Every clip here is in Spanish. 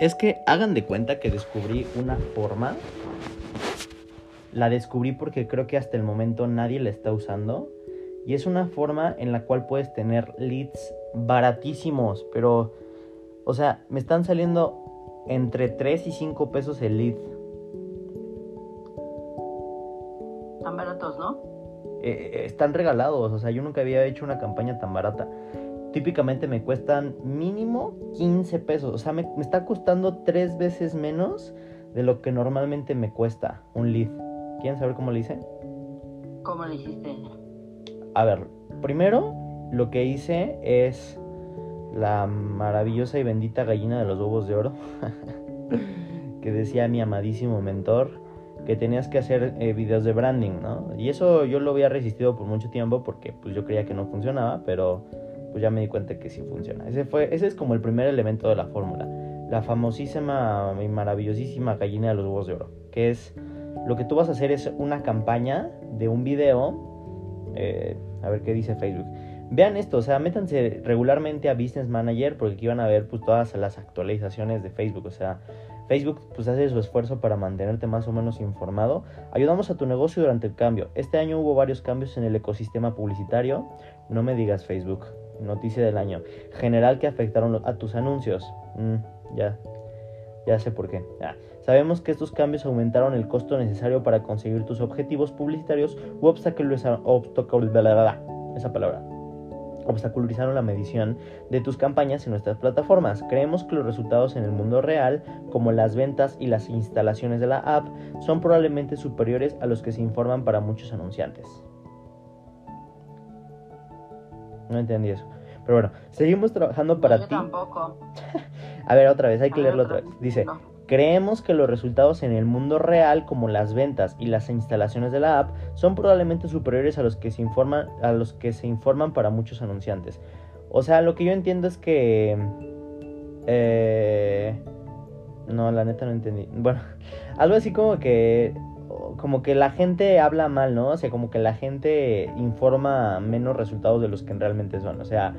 Es que hagan de cuenta que descubrí una forma. La descubrí porque creo que hasta el momento nadie la está usando. Y es una forma en la cual puedes tener leads baratísimos. Pero, o sea, me están saliendo entre 3 y 5 pesos el lead. Tan baratos, ¿no? Eh, están regalados. O sea, yo nunca había hecho una campaña tan barata típicamente me cuestan mínimo 15 pesos. O sea, me, está costando tres veces menos de lo que normalmente me cuesta un lead. ¿Quieren saber cómo lo hice? ¿Cómo lo hiciste? A ver, primero lo que hice es la maravillosa y bendita gallina de los huevos de oro que decía mi amadísimo mentor que tenías que hacer eh, videos de branding, ¿no? Y eso yo lo había resistido por mucho tiempo porque pues yo creía que no funcionaba, pero pues ya me di cuenta que sí funciona. Ese, fue, ese es como el primer elemento de la fórmula. La famosísima y maravillosísima gallina de los huevos de oro. Que es lo que tú vas a hacer es una campaña de un video. Eh, a ver qué dice Facebook. Vean esto, o sea, métanse regularmente a Business Manager porque aquí van a ver pues todas las actualizaciones de Facebook. O sea, Facebook pues hace su esfuerzo para mantenerte más o menos informado. Ayudamos a tu negocio durante el cambio. Este año hubo varios cambios en el ecosistema publicitario. No me digas Facebook noticia del año. General que afectaron a tus anuncios. Mm, ya, ya sé por qué. Sabemos que estos cambios aumentaron el costo necesario para conseguir tus objetivos publicitarios u obstaculizaron, obstaculizaron la medición de tus campañas en nuestras plataformas. Creemos que los resultados en el mundo real, como las ventas y las instalaciones de la app, son probablemente superiores a los que se informan para muchos anunciantes. No entendí eso. Pero bueno, seguimos trabajando para yo ti. Tampoco. A ver, otra vez, hay que leerlo otra vez. Dice, creemos que los resultados en el mundo real, como las ventas y las instalaciones de la app, son probablemente superiores a los que se informan, a los que se informan para muchos anunciantes. O sea, lo que yo entiendo es que. Eh, no, la neta no entendí. Bueno, algo así como que como que la gente habla mal, ¿no? O sea, como que la gente informa menos resultados de los que realmente son. O sea,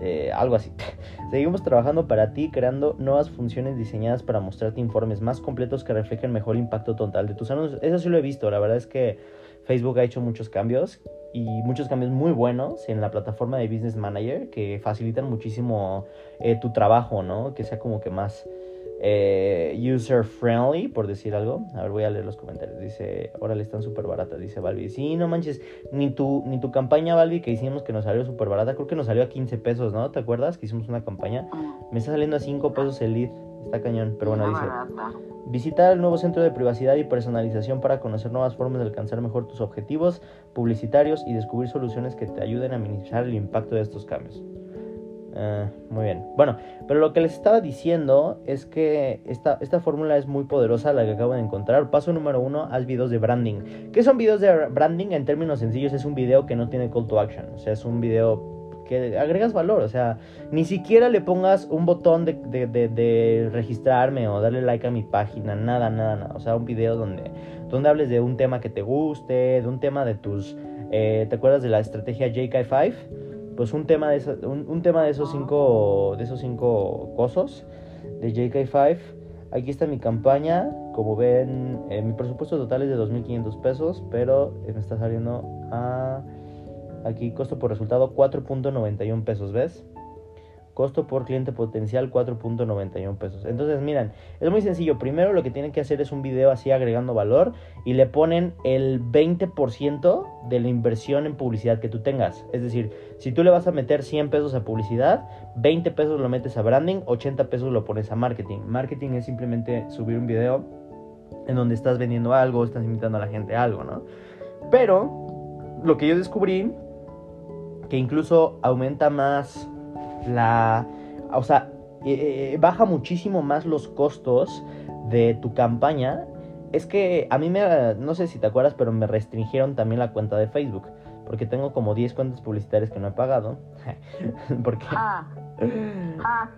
eh, algo así. Seguimos trabajando para ti, creando nuevas funciones diseñadas para mostrarte informes más completos que reflejen mejor impacto total de tus anuncios. Eso sí lo he visto, la verdad es que Facebook ha hecho muchos cambios y muchos cambios muy buenos en la plataforma de Business Manager que facilitan muchísimo eh, tu trabajo, ¿no? Que sea como que más eh, user friendly, por decir algo. A ver, voy a leer los comentarios. Dice, órale, están súper baratas, dice Balbi. Sí, no manches, ni tu, ni tu campaña, Balbi, que hicimos que nos salió súper barata, creo que nos salió a 15 pesos, ¿no? ¿Te acuerdas que hicimos una campaña? Me está saliendo a 5 pesos el lead. Está cañón, pero bueno, dice. Visitar el nuevo centro de privacidad y personalización para conocer nuevas formas de alcanzar mejor tus objetivos publicitarios y descubrir soluciones que te ayuden a minimizar el impacto de estos cambios. Ah, muy bien. Bueno, pero lo que les estaba diciendo es que esta, esta fórmula es muy poderosa, la que acabo de encontrar. Paso número uno, haz videos de branding. ¿Qué son videos de branding? En términos sencillos, es un video que no tiene call to action. O sea, es un video que agregas valor. O sea, ni siquiera le pongas un botón de, de, registrarme o darle like a mi página. Nada, nada, nada. O sea, un video donde, donde hables de un tema que te guste, de un tema de tus... Eh, ¿Te acuerdas de la estrategia JK5? Pues un tema de, un, tema de esos cinco de esos cinco cosos de JK5 aquí está mi campaña. Como ven eh, mi presupuesto total es de 2.500 pesos pero eh, me está saliendo a aquí costo por resultado 4.91 pesos ves Costo por cliente potencial 4.91 pesos. Entonces, miren, es muy sencillo. Primero lo que tienen que hacer es un video así agregando valor y le ponen el 20% de la inversión en publicidad que tú tengas. Es decir, si tú le vas a meter 100 pesos a publicidad, 20 pesos lo metes a branding, 80 pesos lo pones a marketing. Marketing es simplemente subir un video en donde estás vendiendo algo, estás invitando a la gente a algo, ¿no? Pero lo que yo descubrí, que incluso aumenta más la, o sea, eh, eh, baja muchísimo más los costos de tu campaña. Es que a mí me, no sé si te acuerdas, pero me restringieron también la cuenta de Facebook. Porque tengo como 10 cuentas publicitarias que no he pagado. porque... Ah. Ah.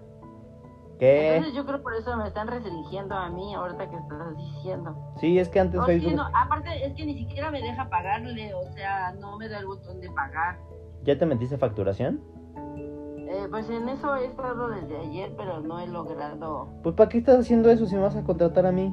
¿Qué? Entonces yo creo por eso me están restringiendo a mí ahorita que estás diciendo. Sí, es que antes Facebook... aparte es que ni siquiera me deja pagarle, o sea, no me da el botón de pagar. ¿Ya te metiste facturación? Eh, pues en eso he estado desde ayer, pero no he logrado. Pues ¿para qué estás haciendo eso si me vas a contratar a mí?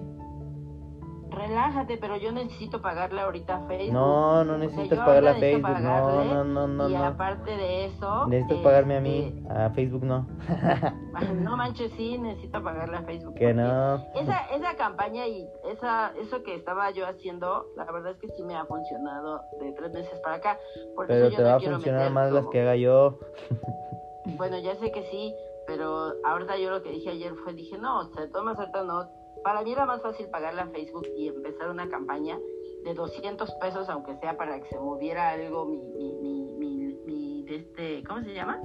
Relájate, pero yo necesito pagarle ahorita a Facebook. No, no O sea, necesitas pagarle a Facebook. No, pagarle, no, no, no, y no. aparte de eso. Necesitas pagarme a mí. este, A Facebook no. No manches, sí, necesito pagarle a Facebook. que no. Esa, esa campaña y esa, eso que estaba yo haciendo, la verdad es que sí me ha funcionado de tres meses para acá. Por Pero eso yo te va a funcionar más las que haga yo. Bueno, ya sé que sí, pero ahorita yo lo que dije ayer fue, dije, no, o sea, ahorita no. Para mí era más fácil pagarle a Facebook y empezar una campaña de 200 pesos, aunque sea para que se moviera algo, mi, mi, mi, mi, mi de este, ¿cómo se llama?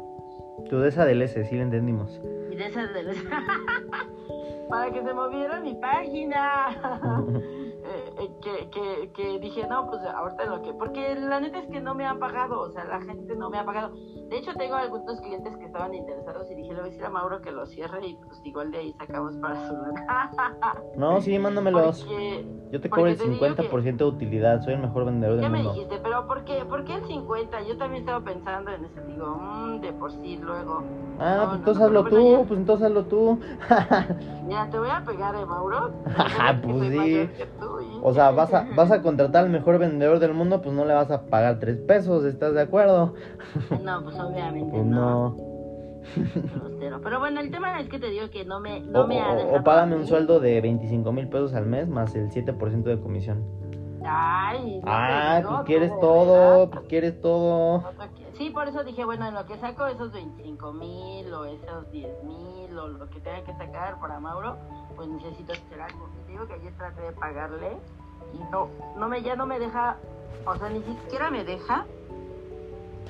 Tú de esa del S, sí lo entendimos. Y de esas de para que se moviera mi página. Eh, que, que, que dije, no, pues ahorita lo que... Porque la neta es que no me han pagado, o sea, la gente no me ha pagado. De hecho, tengo algunos clientes que estaban interesados y dije, le voy a decir a Mauro que lo cierre y pues igual de ahí sacamos para su. No, sí, mándamelos. Porque, Yo te cobro el te digo 50% de utilidad. Soy el mejor vendedor ya del me mundo. dijiste, pero ¿por qué, ¿por qué el 50? Yo también estaba pensando en eso, digo, mmm, de por sí, luego... Ah, No, pues entonces no, hazlo tú, ya. pues entonces hazlo tú. Mira, te voy a pegar, ¿eh, Mauro? Ajá, Que pues sí. que tú, O sea, vas a, vas a contratar al mejor vendedor del mundo, pues no le vas a pagar tres pesos, ¿estás de acuerdo? No, pues obviamente Pues no. no. Pero bueno, el tema es que te digo que no me, no O, me ha o- dejado o págame un sueldo de 25 mil pesos al mes más el 7% de comisión. Ay, no Ah, digo, pues quieres todo, verdad. pues quieres todo. Qui- Sí, por eso dije, bueno, en lo que saco esos 25 mil o esos 10 mil o lo que tenga que sacar para Mauro, pues necesito hacer algo. Te digo que ayer traté de pagarle y no, no me, ya no me deja, o sea, ni siquiera me deja.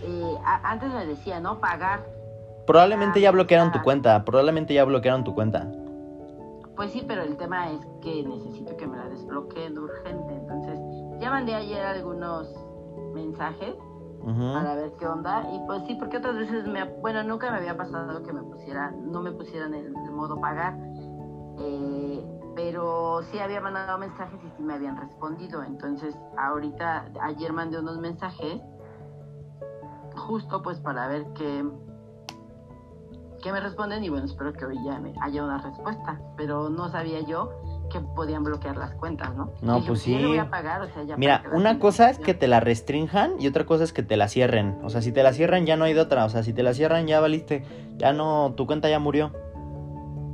eh, a- antes me decía, ¿no? Pagar. Probablemente ya bloquearon tu cuenta, probablemente ya bloquearon tu cuenta. Pues sí, pero el tema es que necesito que me la desbloqueen urgente. Entonces, ya mandé ayer algunos mensajes para ver qué onda. Y pues sí, porque otras veces me... Bueno, nunca me había pasado que me pusieran, no me pusieran el, el modo pagar. Eh, pero sí había mandado mensajes y sí me habían respondido. Entonces, ahorita, ayer mandé unos mensajes justo pues para ver qué, qué me responden y bueno, espero que hoy ya me haya una respuesta. Pero no sabía yo que podían bloquear las cuentas, ¿no? No, Dije, pues sí. voy a pagar, o sea, ya Mira, una cosa es que te la restrinjan y otra cosa es que te la cierren. O sea, si te la cierran ya no hay de otra. O sea, si te la cierran ya valiste. Ya no, tu cuenta ya murió.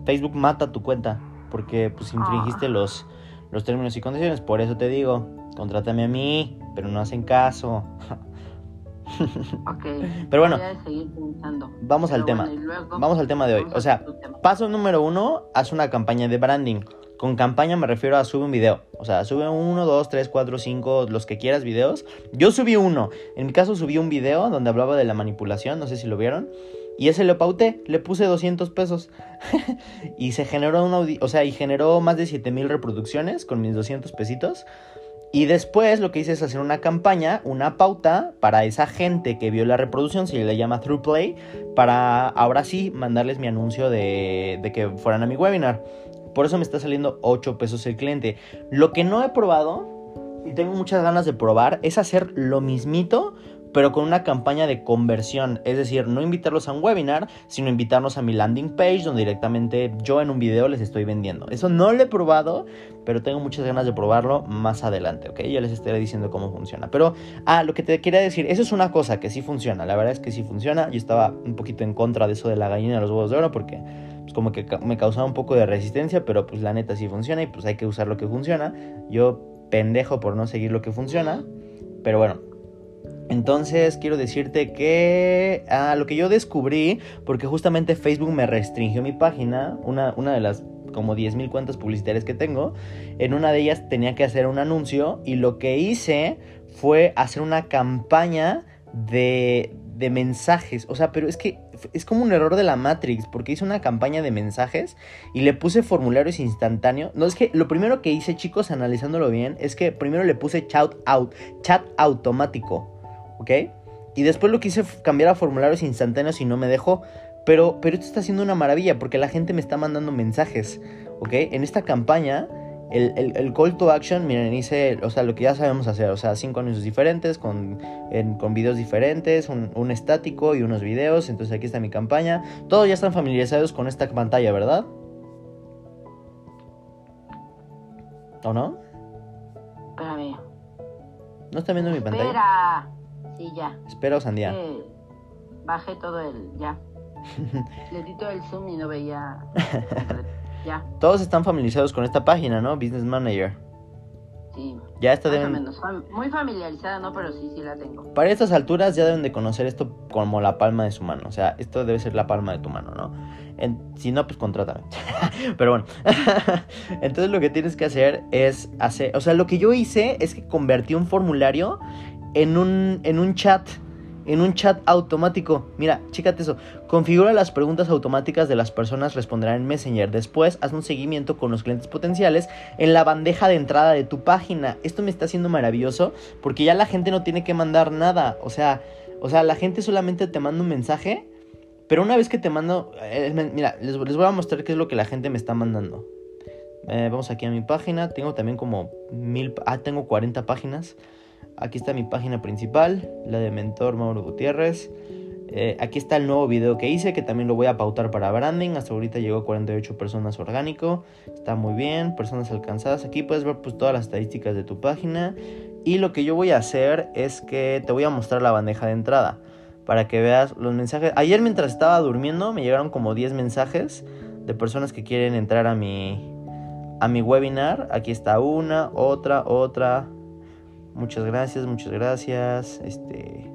Facebook mata tu cuenta porque pues infringiste Ah. los, los términos y condiciones. Por eso te digo, contrátame a mí, pero no hacen caso. Ok. Pero bueno, pensando. vamos al Pero tema. bueno, y luego- Vamos al tema de hoy. O sea. Paso número uno, haz una campaña de branding. Con campaña me refiero a sube un video. O sea, sube uno, dos, tres, cuatro, cinco, los que quieras videos. Yo subí uno. En mi caso subí un video donde hablaba de la manipulación, no sé si lo vieron. Y ese lo pauté, le puse 200 pesos. y se generó un audi o sea, y generó más de 7000 reproducciones con mis 200 pesitos. Y después lo que hice es hacer una campaña, una pauta para esa gente que vio la reproducción, se le llama Throughplay, para ahora sí mandarles mi anuncio de, de que fueran a mi webinar. Por eso me está saliendo 8 pesos el cliente. Lo que no he probado y tengo muchas ganas de probar es hacer lo mismito, pero con una campaña de conversión. Es decir, no invitarlos a un webinar, sino invitarlos a mi landing page, donde directamente yo en un video les estoy vendiendo. Eso no lo he probado, pero tengo muchas ganas de probarlo más adelante, ¿ok? Ya les estaré diciendo cómo funciona. Pero, ah, lo que te quería decir, eso es una cosa que sí funciona. La verdad es que sí funciona. Yo estaba un poquito en contra de eso de la gallina de los huevos de oro, porque pues, como que me causaba un poco de resistencia, pero pues la neta sí funciona y pues hay que usar lo que funciona. Yo pendejo por no seguir lo que funciona, pero bueno. Entonces quiero decirte que ah, lo que yo descubrí, porque justamente Facebook me restringió mi página, una, una de las como 10.000 cuentas publicitarias que tengo, en una de ellas tenía que hacer un anuncio y lo que hice fue hacer una campaña de, de mensajes. O sea, pero es que es como un error de la Matrix, porque hice una campaña de mensajes y le puse formularios instantáneos. No, es que lo primero que hice, chicos, analizándolo bien, es que primero le puse chat out, chat automático. ¿Ok? Y después lo quise cambiar a formularios instantáneos y no me dejó. Pero, pero esto está haciendo una maravilla porque la gente me está mandando mensajes, ¿ok? En esta campaña El, el, el, call to action, miren, hice, o sea, lo que ya sabemos hacer, o sea, cinco anuncios diferentes, con, en, con videos diferentes, un, un, estático y unos videos, entonces aquí está mi campaña. Todos ya están familiarizados con esta pantalla, ¿verdad? ¿O no? Espérame. ¿No están viendo mi pantalla? Espera. Sí, ya. Espera, Sandía. Eh, bajé todo el, ya. Le di todo el zoom y no veía. ya. Todos están familiarizados con esta página, ¿no? Business Manager. Sí. Ya está deben... menos. Muy familiarizada, ¿no? Pero sí, sí la tengo. Para estas alturas ya deben de conocer esto como la palma de su mano. O sea, esto debe ser la palma de tu mano, ¿no? En- si no, pues contrátame. Pero bueno. Entonces lo que tienes que hacer es hacer... O sea, lo que yo hice es que convertí un formulario en un, en un chat. En un chat automático. Mira, chécate eso. Configura las preguntas automáticas de las personas, responderán en Messenger. Después, haz un seguimiento con los clientes potenciales en la bandeja de entrada de tu página. Esto me está haciendo maravilloso porque ya la gente no tiene que mandar nada. O sea, o sea, la gente solamente te manda un mensaje. Pero una vez que te mando, eh, mira, les, les voy a mostrar qué es lo que la gente me está mandando. Eh, vamos aquí a mi página. Tengo también como mil, ah, tengo 40 páginas. Aquí está mi página principal, la de Mentor Mauro Gutiérrez. Eh, aquí está el nuevo video que hice, que también lo voy a pautar para branding. Hasta ahorita llegó a 48 personas orgánico. Está muy bien. Personas alcanzadas. Aquí puedes ver pues todas las estadísticas de tu página. Y lo que yo voy a hacer es que te voy a mostrar la bandeja de entrada. Para que veas los mensajes. Ayer mientras estaba durmiendo me llegaron como 10 mensajes de personas que quieren entrar a mi, a mi webinar. Aquí está una, otra, otra. Muchas gracias, muchas gracias. Este,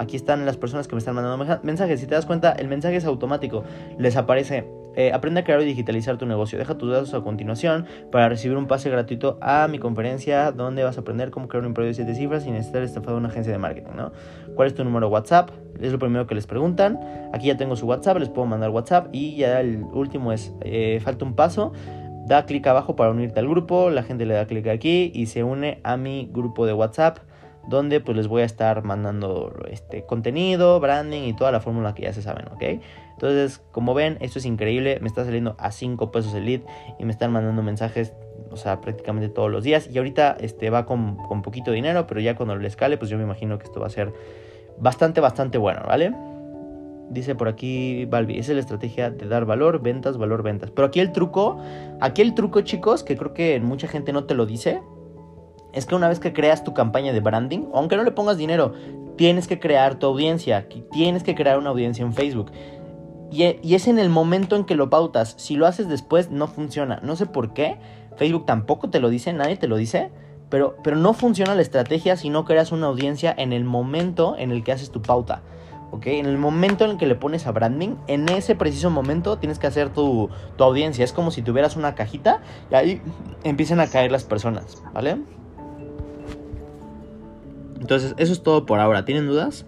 aquí están las personas que me están mandando mensajes. Si te das cuenta, el mensaje es automático. Les aparece, eh, aprende a crear y digitalizar tu negocio. Deja tus datos a continuación para recibir un pase gratuito a mi conferencia donde vas a aprender cómo crear un imperio de 7 cifras sin necesitar estafado una agencia de marketing, ¿no? ¿Cuál es tu número WhatsApp? Es lo primero que les preguntan. Aquí ya tengo su WhatsApp, les puedo mandar WhatsApp. Y ya el último es, eh, falta un paso. Da clic abajo para unirte al grupo. La gente le da clic aquí y se une a mi grupo de WhatsApp. Donde pues les voy a estar mandando este contenido, branding y toda la fórmula que ya se saben, ¿ok? Entonces, como ven, esto es increíble. Me está saliendo a 5 pesos el lead y me están mandando mensajes, o sea, prácticamente todos los días. Y ahorita este va con, con poquito dinero, pero ya cuando le escale, pues yo me imagino que esto va a ser bastante, bastante bueno, ¿vale? Dice por aquí Balbi, esa es la estrategia de dar valor, ventas, valor, ventas. Pero aquí el truco, aquí el truco, chicos, que creo que mucha gente no te lo dice, es que una vez que creas tu campaña de branding, aunque no le pongas dinero, tienes que crear tu audiencia, tienes que crear una audiencia en Facebook. Y, e- y es en el momento en que lo pautas. Si lo haces después, no funciona. No sé por qué. Facebook tampoco te lo dice, nadie te lo dice. Pero, pero no funciona la estrategia si no creas una audiencia en el momento en el que haces tu pauta. En el momento en el que le pones a branding, en ese preciso momento tienes que hacer tu, tu audiencia. Es como si tuvieras una cajita y ahí empiezan a caer las personas, ¿vale? Entonces, eso es todo por ahora. ¿Tienen dudas?